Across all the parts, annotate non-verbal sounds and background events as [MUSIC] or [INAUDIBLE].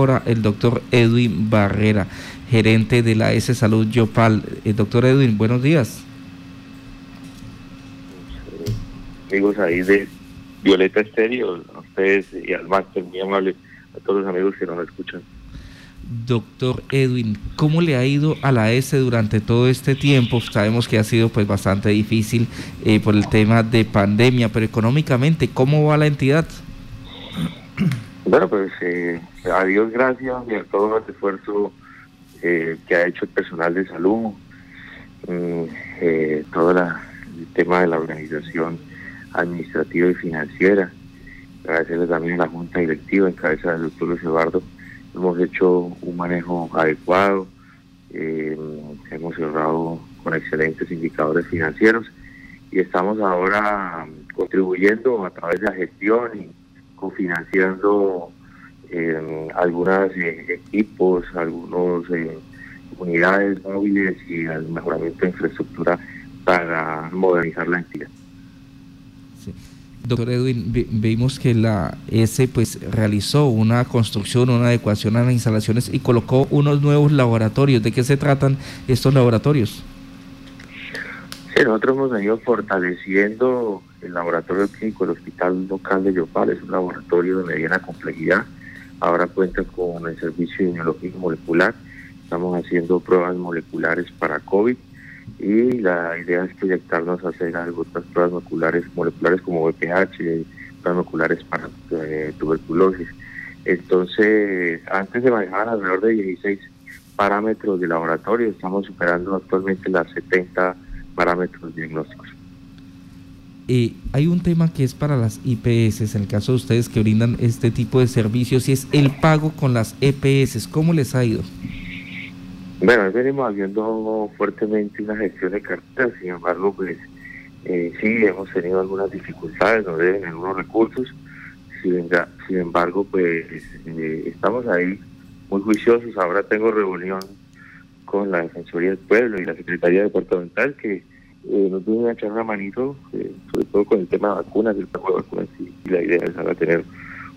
ahora el doctor Edwin Barrera, gerente de la S Salud Yopal. El doctor Edwin, buenos días. Amigos ahí de Violeta Estéreo, a ustedes y al máster, muy amable, a todos los amigos que nos escuchan. Doctor Edwin, ¿cómo le ha ido a la S durante todo este tiempo? Sabemos que ha sido pues bastante difícil eh, por el tema de pandemia, pero económicamente, ¿cómo va la entidad? [CLEARS THROAT] Bueno, pues eh, a Dios gracias y a todo el esfuerzo eh, que ha hecho el personal de salud, mm, eh, todo el tema de la organización administrativa y financiera, agradecerle también a la Junta Directiva en cabeza del doctor Luis Eduardo, hemos hecho un manejo adecuado, hemos cerrado con excelentes indicadores financieros y estamos ahora contribuyendo a través de la gestión y cofinanciando eh, algunos equipos, algunas eh, unidades móviles y el mejoramiento de infraestructura para modernizar la entidad. Doctor Edwin, vimos que la S pues realizó una construcción, una adecuación a las instalaciones y colocó unos nuevos laboratorios. ¿De qué se tratan estos laboratorios? Nosotros hemos venido fortaleciendo el laboratorio clínico del Hospital Local de Yopal, es un laboratorio de mediana complejidad, ahora cuenta con el servicio de inmunología molecular, estamos haciendo pruebas moleculares para COVID y la idea es proyectarnos a hacer otras pruebas moleculares, moleculares como VPH, pruebas moleculares para eh, tuberculosis. Entonces, antes se manejaban alrededor de 16 parámetros de laboratorio, estamos superando actualmente las 70 parámetros diagnósticos. Eh, hay un tema que es para las IPS, en el caso de ustedes que brindan este tipo de servicios, y es el pago con las EPS. ¿Cómo les ha ido? Bueno, venimos haciendo fuertemente una gestión de carteras, sin embargo, pues eh, sí hemos tenido algunas dificultades, nos deben algunos recursos, sin, sin embargo, pues eh, estamos ahí muy juiciosos. Ahora tengo reunión con la Defensoría del Pueblo y la Secretaría Departamental que eh, nos echar una manito, eh, sobre todo con el tema de vacunas, el pago de vacunas, y, la idea es ahora tener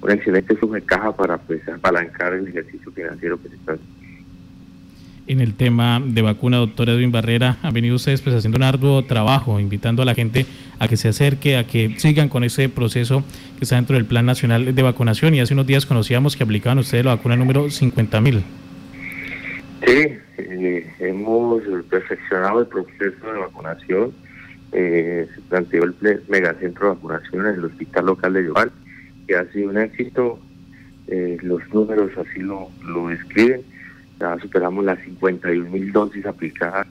una excelente suma de caja para pues, apalancar el ejercicio financiero que se está en el tema de vacuna, doctor Edwin Barrera, han venido ustedes pues haciendo un arduo trabajo, invitando a la gente a que se acerque, a que sigan con ese proceso que está dentro del Plan Nacional de Vacunación. Y hace unos días conocíamos que aplicaban ustedes la vacuna número 50 mil. Sí, eh, hemos perfeccionado el proceso de vacunación. Eh, se planteó el megacentro de vacunación en el hospital local de Yoval, que ha sido un éxito. Eh, los números así lo, lo describen. Ya superamos las 51 mil dosis aplicadas.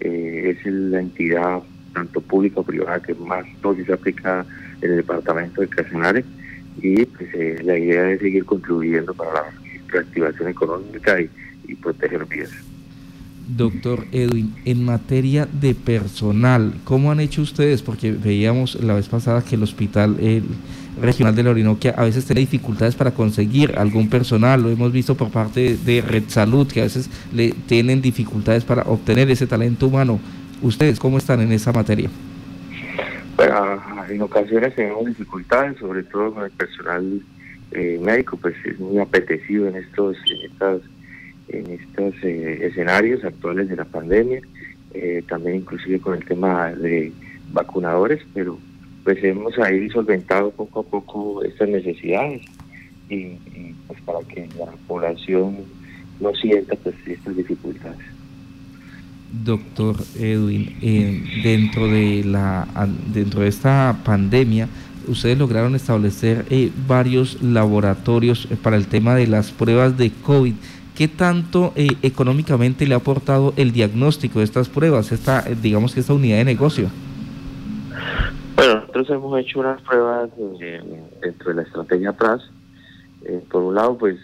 es la entidad, tanto pública o privada, que más dosis aplicada en el departamento de Casanare. Y pues, la idea es seguir contribuyendo para la reactivación económica y y proteger vidas. Doctor Edwin, en materia de personal, ¿cómo han hecho ustedes? Porque veíamos la vez pasada que el hospital regional de la Orinoquia a veces tiene dificultades para conseguir algún personal, lo hemos visto por parte de Red Salud, que a veces le tienen dificultades para obtener ese talento humano. ¿Ustedes cómo están en esa materia? Bueno, en ocasiones tenemos dificultades, sobre todo con el personal eh, médico, pues es muy apetecido en estos en estas en estos eh, escenarios actuales de la pandemia, eh, también inclusive con el tema de vacunadores, pero pues hemos ahí solventado poco a poco estas necesidades y, pues para que la población no sienta pues estas dificultades. Doctor Edwin, eh, dentro de la dentro de esta pandemia, ustedes lograron establecer varios laboratorios para el tema de las pruebas de COVID. ¿Qué tanto eh, económicamente le ha aportado el diagnóstico de estas pruebas, esta, eh, digamos que esta unidad de negocio? Bueno, nosotros hemos hecho unas pruebas eh, dentro de la estrategia atrás. por un lado, pues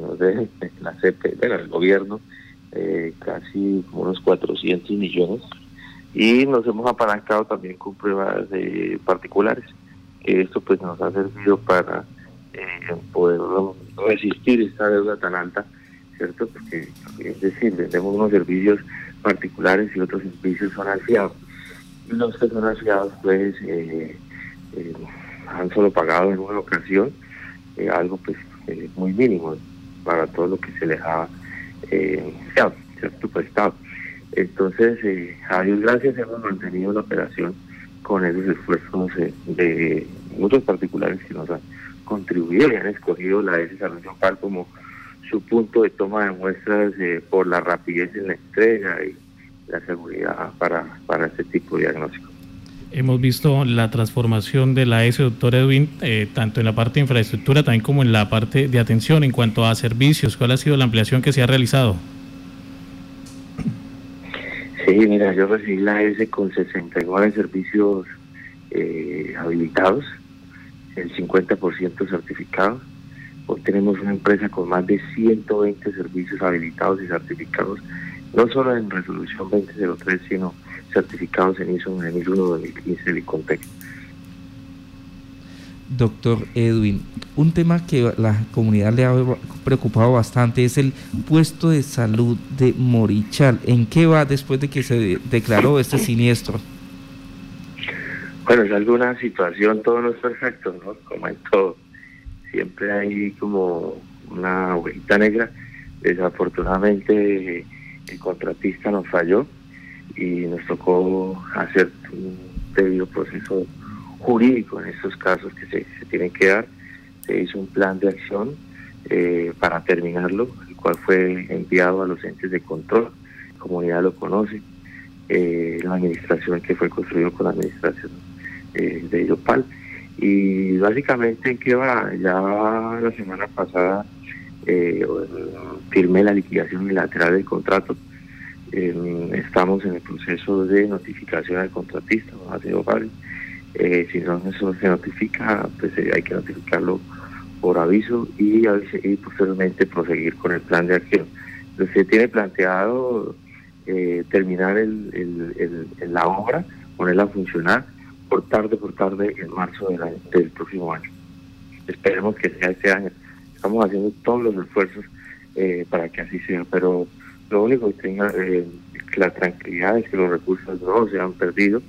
nos dejan [LAUGHS] la CP, bueno, el gobierno, casi unos 400 millones. Y nos hemos apalancado también con pruebas particulares, que esto pues nos ha servido para poder resistir esta deuda tan alta ¿cierto? Porque es decir, vendemos unos servicios particulares y otros servicios son afiados. Los que son afiados, pues, eh, eh, han solo pagado en una ocasión eh, algo pues muy mínimo, para todo lo que se les ha eh, presupuestado. Entonces, eh, a Dios gracias hemos mantenido la operación con esos esfuerzos eh, de muchos particulares que nos han contribuido y han escogido la S Salud Local como su punto de toma de muestras eh, por la rapidez en la entrega y la seguridad para, para este tipo de diagnóstico. Hemos visto la transformación de la S, doctor Edwin, eh, tanto en la parte de infraestructura también como en la parte de atención en cuanto a servicios. ¿Cuál ha sido la ampliación que se ha realizado? Sí, mira, yo recibí la S con 69 servicios eh, habilitados, el 50% certificados. Hoy tenemos una empresa con más de 120 servicios habilitados y certificados, no solo en resolución 2003, sino certificados en ISO 9001 2015 y contexto. Doctor Edwin, un tema que la comunidad le ha preocupado bastante es el puesto de salud de Morichal. ¿En qué va después de que se declaró este siniestro? Bueno, es alguna situación, todo no es perfecto, ¿no? Como en todo. Siempre hay como una hojita negra. Desafortunadamente el contratista nos falló y nos tocó hacer un debido proceso jurídico en estos casos que se, se tienen que dar. Se hizo un plan de acción eh, para terminarlo, el cual fue enviado a los entes de control, la comunidad lo conoce, eh, la administración que fue construido con la administración eh, de Yopal. Y básicamente en qué va, ya la semana pasada firmé la liquidación unilateral del contrato. estamos en el proceso de notificación al contratista, ha sido eh, si no eso se notifica, pues eh, hay que notificarlo por aviso y, y, posteriormente proseguir con el plan de acción. Se tiene planteado eh, terminar el, la obra, ponerla a funcionar por tarde, por tarde, en marzo del, del próximo año. Esperemos que sea este año. Estamos haciendo todos los esfuerzos para que así sea, pero lo único que tenga la tranquilidad es que los recursos no se han perdido,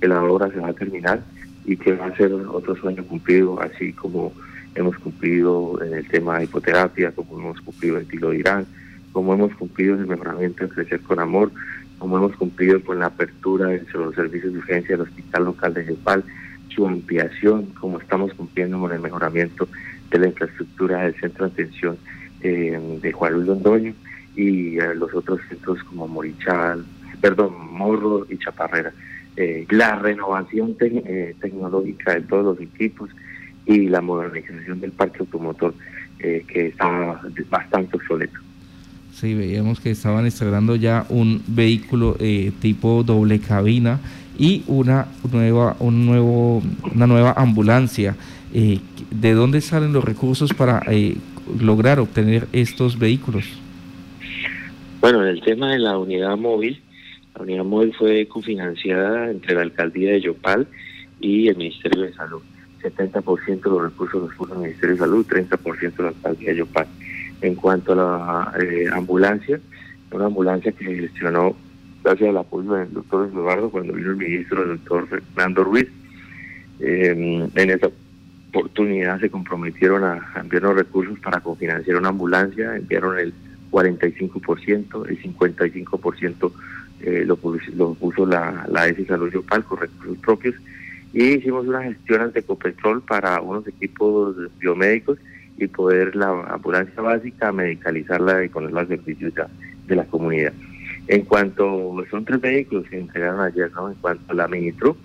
que la obra se va a terminar y que va a ser otro sueño cumplido, así como hemos cumplido en el tema de hipoterapia, como hemos cumplido en Tilo Irán, como hemos cumplido en el mejoramiento de Crecer con Amor, como hemos cumplido con la apertura de los servicios de urgencia del Hospital Local de Jepal, su ampliación, como estamos cumpliendo con el mejoramiento de la infraestructura del centro de atención eh, de Juan Luis Londoño y los otros centros como Morichal, perdón, Morro y Chaparrera. Eh, la renovación eh, tecnológica de todos los equipos y la modernización del parque automotor que estaba bastante obsoleto. Sí, veíamos que estaban estrenando ya un vehículo tipo doble cabina y una nueva, un nuevo, una nueva ambulancia. ¿De dónde salen los recursos para lograr obtener estos vehículos? Bueno, en el tema de la unidad móvil, la unidad móvil fue cofinanciada entre la alcaldía de Yopal y el Ministerio de Salud. 70% de los recursos los puso el Ministerio de Salud, 30% la alcaldía de Yopal. En cuanto a la eh, ambulancia, una ambulancia que gestionó gracias al apoyo del doctor Eduardo cuando vino el ministro, el doctor Fernando Ruiz. en esa oportunidad se comprometieron a, a enviar los recursos para cofinanciar una ambulancia, enviaron el 45%, el 55% eh, lo, puso la, la ESI Salud con recursos propios y hicimos una gestión ante Copetrol para unos equipos biomédicos y poder la ambulancia básica medicalizarla y ponerla al servicio de la comunidad. En cuanto, son tres vehículos que entregaron ayer, ¿no? En cuanto a la Minitru,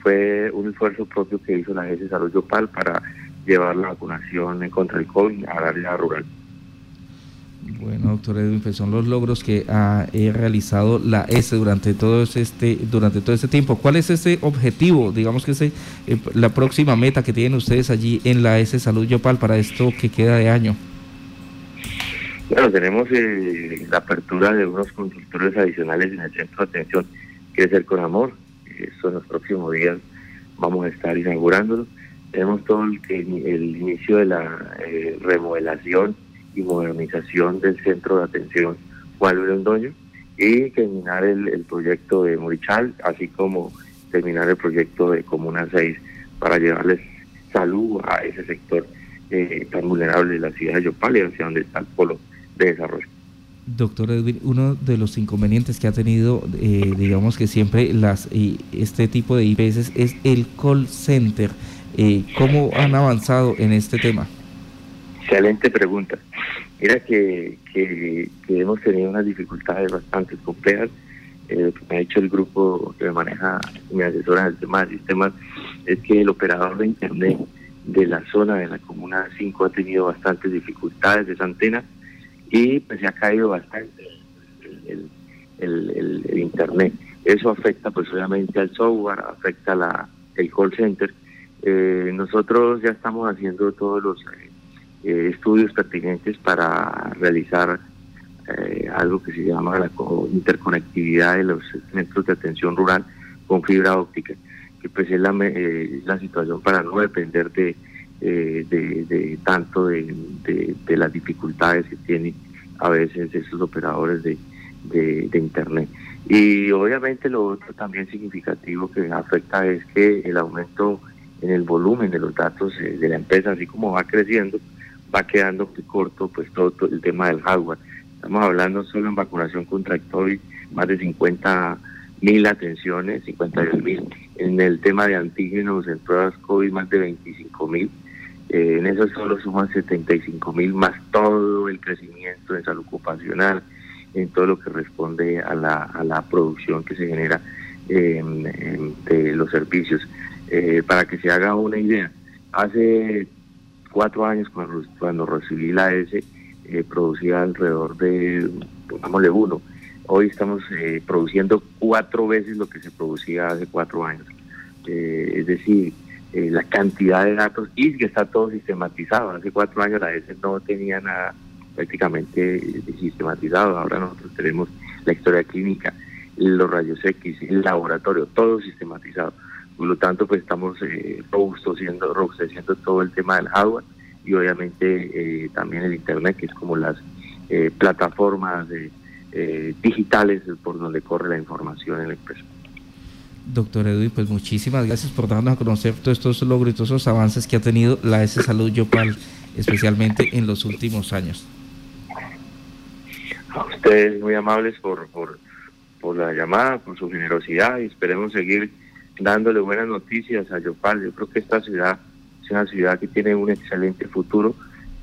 fue un esfuerzo propio que hizo la Agencia de Salud Yopal para llevar la vacunación contra el COVID a la área rural. Bueno, doctor Edwin, pues son los logros que ha realizado la S durante todo este durante todo este tiempo. ¿Cuál es ese objetivo, digamos que es eh, la próxima meta que tienen ustedes allí en la S Salud Yopal para esto que queda de año? Bueno, tenemos eh, la apertura de unos consultorios adicionales en el centro de atención Crecer con Amor. Eso en los próximos días vamos a estar inaugurándolo. Tenemos todo el, el inicio de la eh, remodelación y modernización del centro de atención Juan Londoño y terminar el, proyecto de Morichal, así como terminar el proyecto de Comuna 6 para llevarles salud a ese sector eh, tan vulnerable de la ciudad de Yopal y donde está el polo de desarrollo. Doctor Edwin, uno de los inconvenientes que ha tenido, eh, digamos que siempre las este tipo de IPS es el call center. Eh, ¿Cómo han avanzado en este tema? Excelente pregunta. Mira que, que, hemos tenido unas dificultades bastante complejas. Eh, lo que me ha dicho el grupo que me maneja, me asesora en el tema de sistemas, es que el operador de Internet de la zona de la Comuna 5 ha tenido bastantes dificultades de esa antena y pues se ha caído bastante el, Internet. Eso afecta pues obviamente al software, afecta la, el call center. Eh, nosotros ya estamos haciendo todos los eh, estudios pertinentes para realizar eh, algo que se llama la interconectividad de los centros de atención rural con fibra óptica, que pues es la, la situación para no depender de eh, tanto de, las dificultades que tienen a veces esos operadores de, Internet. Y obviamente lo otro también significativo que afecta es que el aumento en el volumen de los datos eh, de la empresa, así como va creciendo, va quedando muy corto pues todo, el tema del hardware. Estamos hablando solo en vacunación contra COVID, más de 50 mil atenciones, 52 mil. En el tema de antígenos en pruebas COVID, más de 25 mil. Eh, en eso solo suman 75 mil más todo el crecimiento en salud ocupacional, en todo lo que responde a la, a la producción que se genera de los servicios. Eh, para que se haga una idea, hace cuatro años cuando, cuando recibí la S, eh, producía alrededor de, pongámosle uno, hoy estamos produciendo cuatro veces lo que se producía hace cuatro años. es decir, eh, la cantidad de datos y que está todo sistematizado. Hace cuatro años la ESE no tenía nada prácticamente sistematizado. Ahora nosotros tenemos la historia clínica, los rayos X, el laboratorio, todo sistematizado. Por lo tanto, pues estamos eh, robusteciendo, robusteciendo todo el tema del hardware y obviamente eh, también el Internet, que es como las eh, plataformas digitales por donde corre la información en la empresa. Doctor Edwin, pues muchísimas gracias por darnos a conocer todos estos logros y todos esos avances que ha tenido la S Salud Yopal, especialmente en los últimos años. A ustedes muy amables por, por, por la llamada, por su generosidad y esperemos seguir dándole buenas noticias a Yopal. Yo creo que esta ciudad es una ciudad que tiene un excelente futuro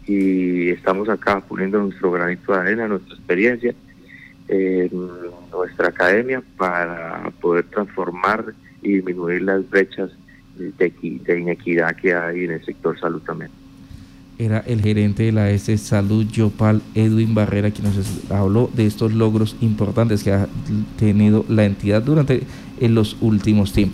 y estamos acá poniendo nuestro granito de arena, nuestra experiencia en nuestra academia para poder transformar y disminuir las brechas de, inequidad que hay en el sector salud también. Era el gerente de la S Salud Yopal, Edwin Barrera, quien nos habló de estos logros importantes que ha tenido la entidad durante en los últimos tiempos.